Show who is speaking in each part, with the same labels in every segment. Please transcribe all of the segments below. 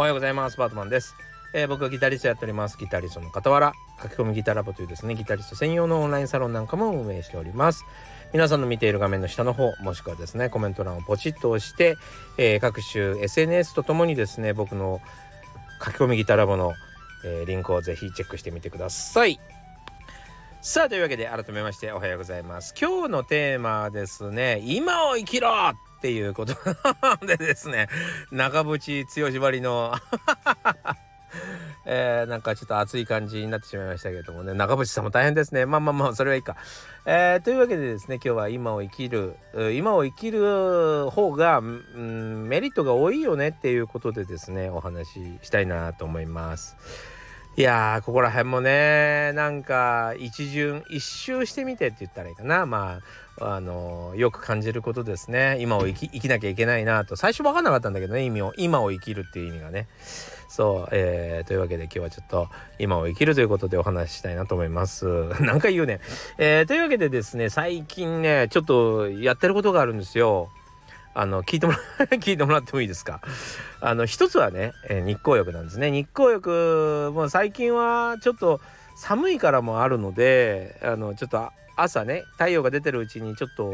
Speaker 1: おはようございます。バートマンです、えー僕はギタリストやっております。ギタリストの傍ら書き込みギタラボというですねギタリスト専用のオンラインサロンなんかも運営しております。皆さんの見ている画面の下の方もしくはですねコメント欄をポチッと押して、えー各種 SNS とともにですね僕の書き込みギタラボの、えーリンクをぜひチェックしてみてください。さあというわけで改めましておはようございます。今日のテーマはですね今を生きろっっていうこと。でですね長渕剛ばりの。えーなんかちょっと熱い感じになってしまいましたけれどもね。長渕さんも大変ですね。まあまあまあそれはいいか、えーというわけでですね今日は今を生きる今を生きる方が、うん、メリットが多いよねっていうことでですねお話ししたいなと思います。いやーここら辺もねなんか一巡一周してみてって言ったらいいかな。まああのよく感じることですね。今を生き生きなきゃいけないなと。最初分かんなかったんだけどね意味を。今を生きるっていう意味がね。そう、えーというわけで今日はちょっと今を生きるということでお話ししたいなと思います。何回言うね、えーというわけでですね最近ねちょっとやってることがあるんですよ。あの聞いてもら 聞いてもらってもいいですか？あの一つはね、え日光浴なんですね。日光浴もう最近はちょっと寒いからもあるのであのちょっと朝ね太陽が出てるうちにちょっと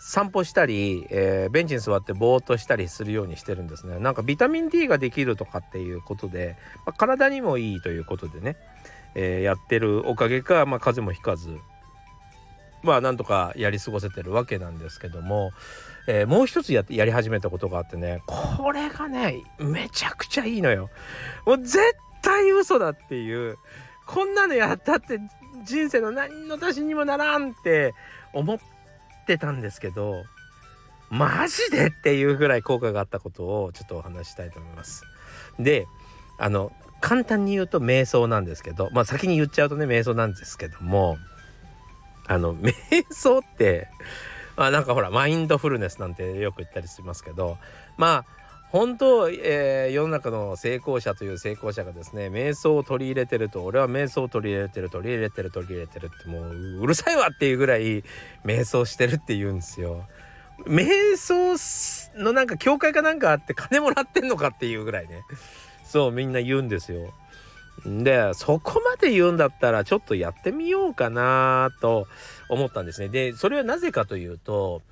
Speaker 1: 散歩したり、えーベンチに座ってぼーっとしたりするようにしてるんですね。なんかビタミン D ができるとかっていうことで、まあ体にもいいということでね、えーやってるおかげか、まあ、風邪もひかずまあなんとかやり過ごせてるわけなんですけども、えーもう一つややり始めたことがあってねこれがねめちゃくちゃいいのよ。もう絶対嘘だっていうこんなのやったって人生の何の足しにもならんって思ってたんですけどマジでっていうぐらい効果があったことをちょっとお話ししたいと思います。であの簡単に言うと瞑想なんですけどまあ先に言っちゃうとね瞑想なんですけどもあの瞑想ってまあなんかほらマインドフルネスなんてよく言ったりしますけどまあ本当、えー世の中の成功者という成功者がですね瞑想を取り入れてると俺は瞑想を取り入れてる取り入れてる取り入れてるってもううるさいわっていうぐらい瞑想してるって言うんですよ。瞑想のなんか教会かなんかあって金もらってんのかっていうぐらいねそうみんな言うんですよ。でそこまで言うんだったらちょっとやってみようかなと思ったんですね。でそれはなぜかというと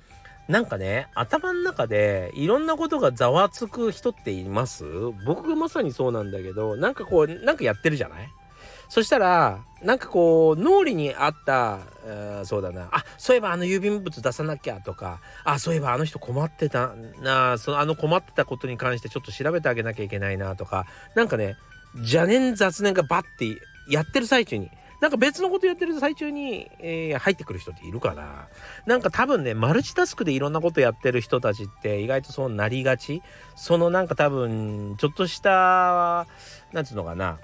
Speaker 1: なんかね頭の中でいろんなことがざわつく人っています？僕がまさにそうなんだけどなんかこうなんかやってるじゃない？そしたらなんかこう脳裏にあった、えーそうだな。あそういえばあの郵便物出さなきゃとかあそういえばあの人困ってたなあそのあの困ってたことに関してちょっと調べてあげなきゃいけないなとかなんかね邪念雑念がバッてやってる最中に。なんか別のことやってる最中に、えー入ってくる人っているかな。なんか多分ねマルチタスクでいろんなことやってる人たちって意外とそうなりがち。そのなんか多分ちょっとしたなんつうのかな。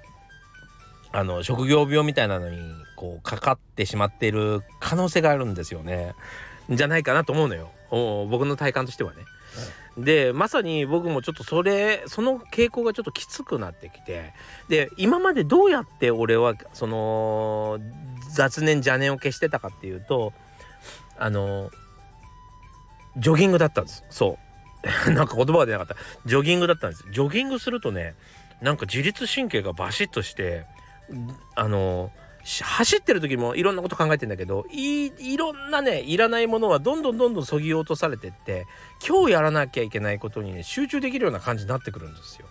Speaker 1: あの職業病みたいなのにこうかかってしまっている可能性があるんですよね。じゃないかなと思うのよ。僕の体感としてはね。でまさに僕もちょっとそれその傾向がちょっときつくなってきてで今までどうやって俺はその雑念邪念を消してたかっていうとあのジョギングだったんです。そう。なんか言葉が出なかった。ジョギングだったんです。ジョギングするとねなんか自律神経がバシッとしてあのし走ってる時もいろんなこと考えてんだけどいろんなねいらないものはどんどんどんどんそぎ落とされてって今日やらなきゃいけないことにね集中できるような感じになってくるんですよ。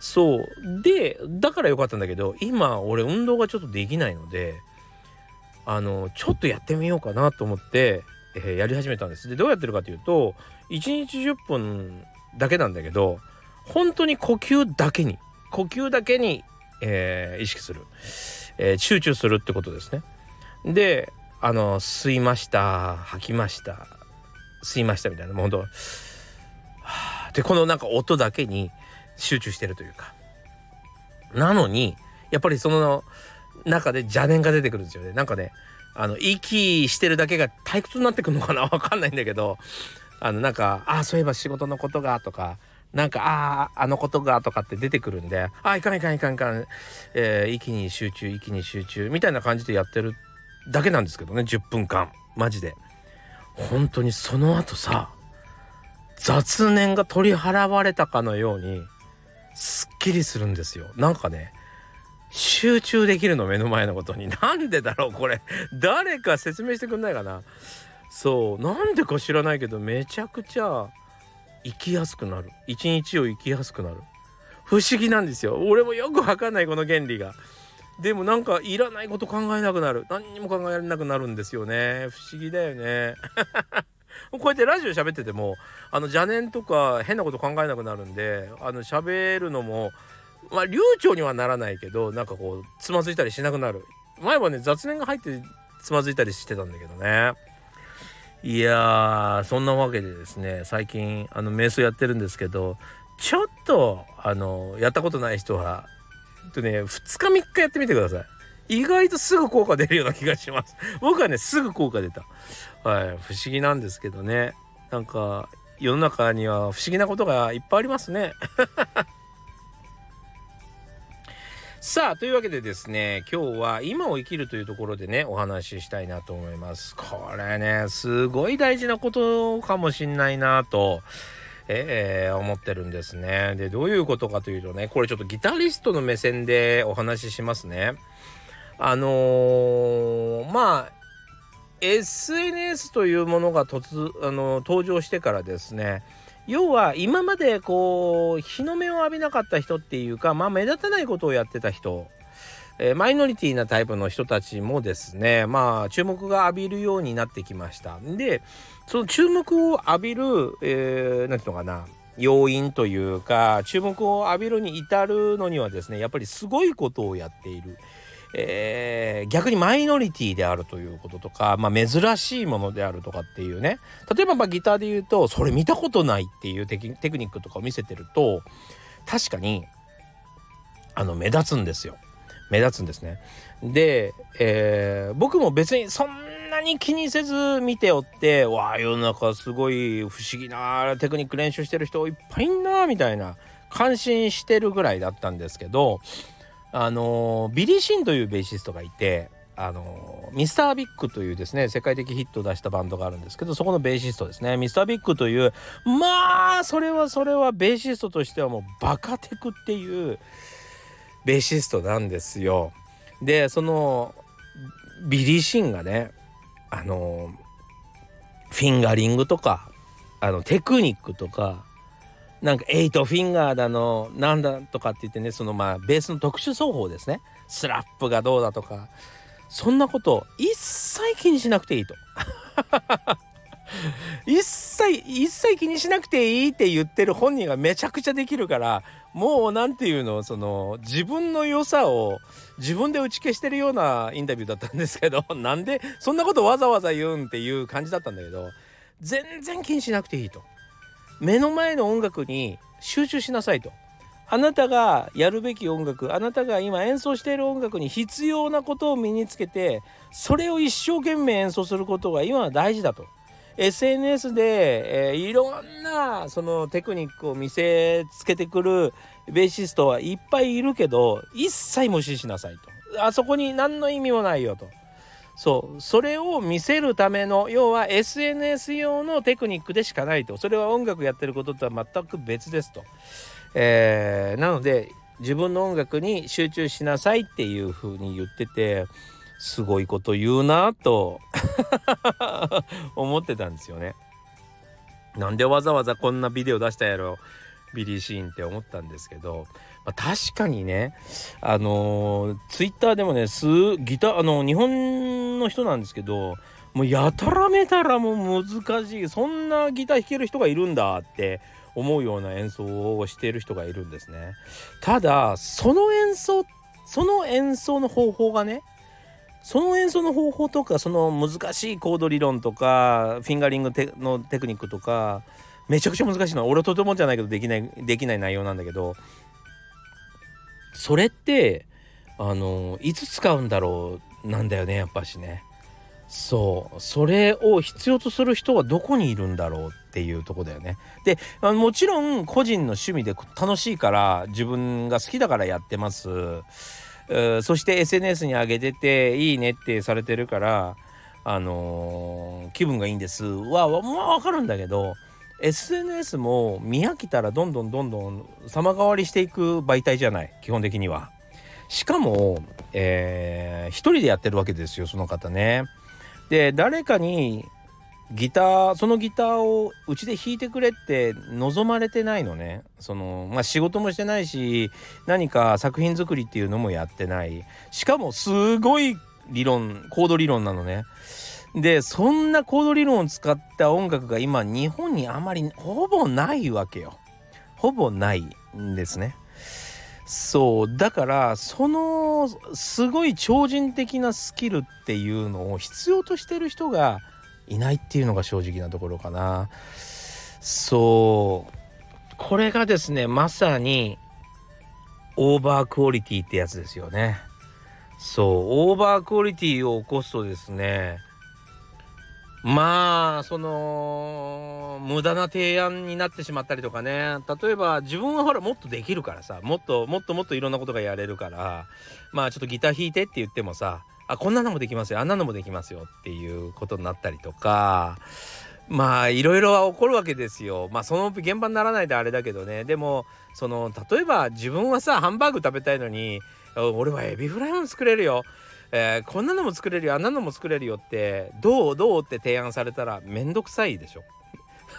Speaker 1: そうでだからよかったんだけど今俺運動がちょっとできないのであのちょっとやってみようかなと思って、えーやり始めたんです。でどうやってるかというと1日10分だけなんだけど本当に呼吸だけに呼吸だけに、えー意識する、えー集中するってことですね。であの吸いました吐きました吸いましたみたいなもうほんとでこのなんか音だけに集中してるというかなのにやっぱりその中で邪念が出てくるんですよねなんかねあの息してるだけが退屈になってくるのかなわかんないんだけどあのなんかあそういえば仕事のことがとかなんかあああのことがとかって出てくるんでああいかんいかんいかんいかん、えー息に集中息に集中みたいな感じでやってるだけなんですけどね10分間。マジで。本当にその後さ雑念が取り払われたかのようにすっきりするんですよ。なんかね集中できるの目の前のことに。なんでだろうこれ。誰か説明してくんないかな。そう。なんでか知らないけどめちゃくちゃ生きやすくなる。一日を生きやすくなる。不思議なんですよ。俺もよくわかんないこの原理が。でもなんかいらないこと考えなくなる。何にも考えられなくなるんですよね。不思議だよね。こうやってラジオ喋っててもあの邪念とか変なこと考えなくなるんであの喋るのもまあ流暢にはならないけどなんかこうつまずいたりしなくなる。前はね雑念が入ってつまずいたりしてたんだけどね。いやーそんなわけでですね最近あの瞑想やってるんですけどちょっとあのやったことない人はとね2日3日やってみてください。意外とすぐ効果出るような気がします。僕はねすぐ効果出た。はい不思議なんですけどね。なんか世の中には不思議なことがいっぱいありますね。さあというわけでですね今日は今を生きるというところでねお話ししたいなと思います。これねすごい大事なことかもしんないなとえー、思ってるんですね。でどういうことかというとねこれちょっとギタリストの目線でお話ししますね。あのー、まあ SNS というものが突あの登場してからですね要は今までこう日の目を浴びなかった人っていうかまあ目立たないことをやってた人、え、マイノリティなタイプの人たちもですねまあ注目が浴びるようになってきましたでその注目を浴びる、えー、ていうのかな要因というか注目を浴びるに至るのにはですねやっぱりすごいことをやっている。えー、逆にマイノリティであるということとか、まあ、珍しいものであるとかっていうね例えばまあギターで言うとそれ見たことないっていうテクニックとかを見せてると確かにあの目立つんですよ目立つんですね。で、えー、僕も別にそんなに気にせず見ておってわあ世の中すごい不思議なテクニック練習してる人いっぱいいんなみたいな感心してるぐらいだったんですけどあのビリー・シーンというベーシストがいてあのミスタービッグというですね世界的ヒットを出したバンドがあるんですけどそこのベーシストですねミスタービッグというまあそれはそれはベーシストとしてはもうバカテクっていうベーシストなんですよ。でそのビリー・シーンがねあのフィンガリングとかあのテクニックとかなんかエイトフィンガーだのなんだとかって言ってねそのまあベースの特殊奏法ですね。スラップがどうだとか。そんなこと一切気にしなくていいと。一切一切気にしなくていいって言ってる本人がめちゃくちゃできるからもう何て言うのその自分の良さを自分で打ち消してるようなインタビューだったんですけど なんでそんなことわざわざ言うんっていう感じだったんだけど全然気にしなくていいと。目の前の音楽に集中しなさいと。あなたがやるべき音楽あなたが今演奏している音楽に必要なことを身につけてそれを一生懸命演奏することが今は大事だと。SNS で、えー、いろんなそのテクニックを見せつけてくるベーシストはいっぱいいるけど一切無視しなさいと。あそこに何の意味もないよと。そう。それを見せるための要は SNS 用のテクニックでしかないと。それは音楽やってることとは全く別ですと、えー、なので自分の音楽に集中しなさいっていうふうに言っててすごいこと言うなと 思ってたんですよね。なんでわざわざこんなビデオ出したやろビリー・シーンって思ったんですけど、まあ、確かにねあのー、ツイッターでもねすギターあの日本の人なんですけどもうやたらめたらもう難しいそんなギター弾ける人がいるんだって思うような演奏をしている人がいるんですね。ただその演奏その演奏の方法がねその演奏の方法とかその難しいコード理論とかフィンガリングのテクニックとかめちゃくちゃ難しいのは俺とてもじゃないけどできないできない内容なんだけどそれってあのいつ使うんだろうなんだよねやっぱしね。そう。それを必要とする人はどこにいるんだろうっていうとこだよね。でもちろん個人の趣味で楽しいから自分が好きだからやってます。そして SNS に上げてていいねってされてるからあのー、気分がいいんです。はまあ分かるんだけど SNS も見飽きたらどんどんどんどん様変わりしていく媒体じゃない基本的には。しかも、えー、一人でやってるわけですよその方ね。で誰かにギターそのギターをうちで弾いてくれって望まれてないのね。そのまあ仕事もしてないし何か作品作りっていうのもやってない。しかもすごい理論コード理論なのね。でそんなコード理論を使った音楽が今日本にあまりほぼないわけよ。ほぼないんですね。そうだからそのすごい超人的なスキルっていうのを必要としてる人がいないっていうのが正直なところかな。そうこれがですねまさにオーバークオリティってやつですよね。そうオーバークオリティを起こすとですねまあその無駄な提案になってしまったりとかね。例えば自分はほらもっとできるからさ。もっともっともっといろんなことがやれるから。まあちょっとギター弾いてって言ってもさあこんなのもできますよ。あんなのもできますよっていうことになったりとか。まあいろいろは起こるわけですよ。まあその現場にならないであれだけどね。でもその例えば自分はさハンバーグ食べたいのに俺はエビフライも作れるよ。えー、こんなのも作れるよあんなのも作れるよってどうどうって提案されたらめんどくさいでしょ。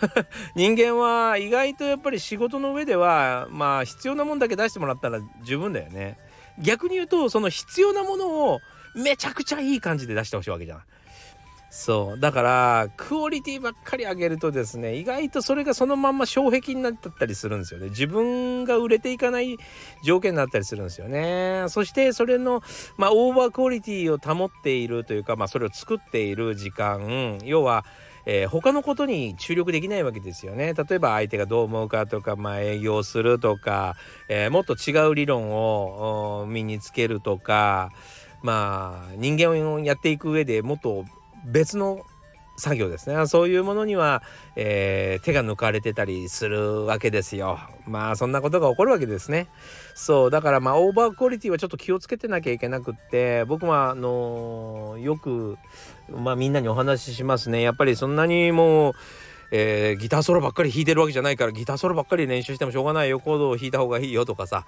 Speaker 1: 人間は意外とやっぱり仕事の上ではまあ必要なもんだけ出してもらったら十分だよね。逆に言うとその必要なものをめちゃくちゃいい感じで出してほしいわけじゃん。そう。だからクオリティばっかり上げるとですね意外とそれがそのまんま障壁になったりするんですよね。自分が売れていかない条件になったりするんですよね。そしてそれのまあオーバークオリティを保っているというかまあそれを作っている時間。要はえー、他のことに注力できないわけですよね。例えば相手がどう思うかとか、まあ、営業するとか、えー、もっと違う理論を身につけるとかまあ人間をやっていく上でもっと別の作業ですね。そういうものには、えー、手が抜かれてたりするわけですよ。まあそんなことが起こるわけですね。そうだからまあオーバークオリティはちょっと気をつけてなきゃいけなくって僕はあのー、よくまあみんなにお話ししますね。やっぱりそんなにもうえー、ギターソロばっかり弾いてるわけじゃないからギターソロばっかり練習してもしょうがないよ。コードを弾いた方がいいよとかさ。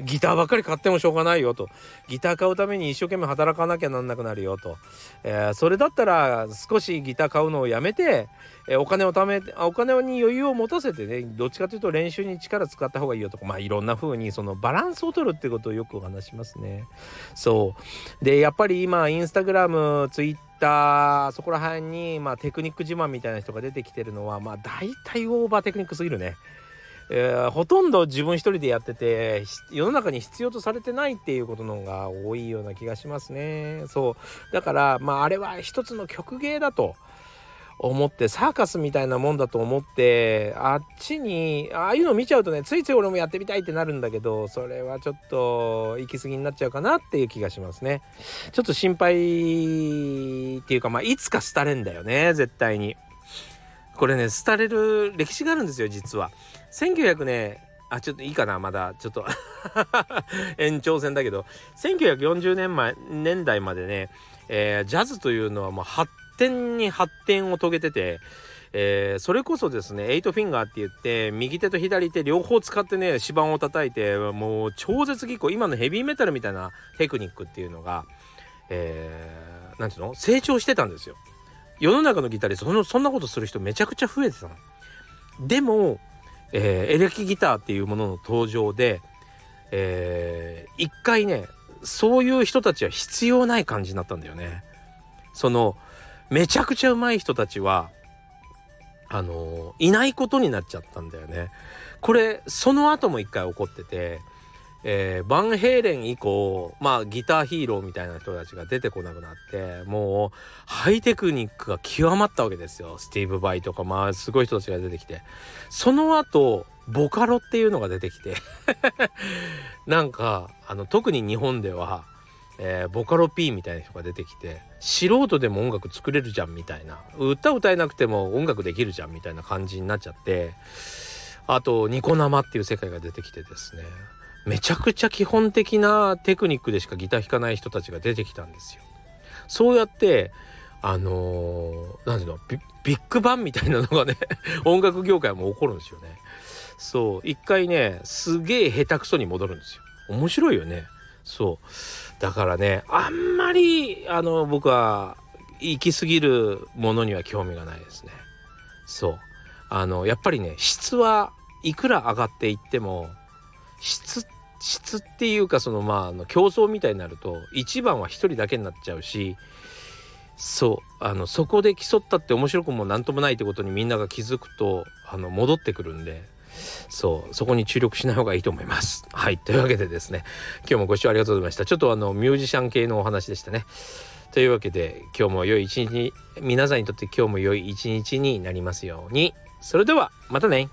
Speaker 1: ギターばっかり買ってもしょうがないよと。ギター買うために一生懸命働かなきゃなんなくなるよと、えー、それだったら少しギター買うのをやめて、えー、お金を貯めお金に余裕を持たせてねどっちかというと練習に力使った方がいいよとかまあいろんな風にそのバランスを取るってことをよくお話しますね。そう。でやっぱり今インスタグラムツイッターそこら辺にまあテクニック自慢みたいな人が出てきてるのはまあ大体オーバーテクニックすぎるね。えー、ほとんど自分一人でやってて世の中に必要とされてないっていうことの方が多いような気がしますね。そう。だからまああれは一つの曲芸だと思ってサーカスみたいなもんだと思ってあっちにああいうの見ちゃうとねついつい俺もやってみたいってなるんだけどそれはちょっと行き過ぎになっちゃうかなっていう気がしますね。ちょっと心配っていうかまあいつか廃れんだよね絶対に。これね廃れる歴史があるんですよ実は。1900年あちょっといいかなまだちょっと 延長戦だけど1940年前年代までね、えー、ジャズというのはもう発展に発展を遂げてて、えー、それこそですねエイトフィンガーって言って右手と左手両方使ってね指板を叩いてもう超絶技巧今のヘビーメタルみたいなテクニックっていうのが、えー、なんていうの？成長してたんですよ。世の中のギターでそのそんなことする人めちゃくちゃ増えてたの。でもえー、エレキギターっていうものの登場で、えー、一回ねそういう人たちは必要ない感じになったんだよね。そのめちゃくちゃうまい人たちはあのいないことになっちゃったんだよね。これその後も一回起こっててえー、バンヘイレン以降まあギターヒーローみたいな人たちが出てこなくなってもうハイテクニックが極まったわけですよ。スティーブ・バイとかまあすごい人たちが出てきて。その後ボカロっていうのが出てきて。なんかあの特に日本では、えー、ボカロ P みたいな人が出てきて素人でも音楽作れるじゃんみたいな。歌歌えなくても音楽できるじゃんみたいな感じになっちゃってあとニコ生っていう世界が出てきてですね。めちゃくちゃ基本的なテクニックでしかギター弾かない人たちが出てきたんですよ。そうやってあのー、ていうのビビッグバンみたいなのがね 音楽業界も起こるんですよね。そう一回ねすげえ下手くそに戻るんですよ。面白いよね。そうだからねあんまりあの僕は行き過ぎるものには興味がないですね。そうあのやっぱりね質はいくら上がっていっても質質っていうかそのまああの競争みたいになると一番は一人だけになっちゃうしそうあのそこで競ったって面白くも何ともないってことにみんなが気づくとあの戻ってくるんでそうそこに注力しない方がいいと思います。はいというわけでですね今日もご視聴ありがとうございました。ちょっとあのミュージシャン系のお話でしたね。というわけで今日も良い一日皆さんにとって今日も良い一日になりますように。それではまたね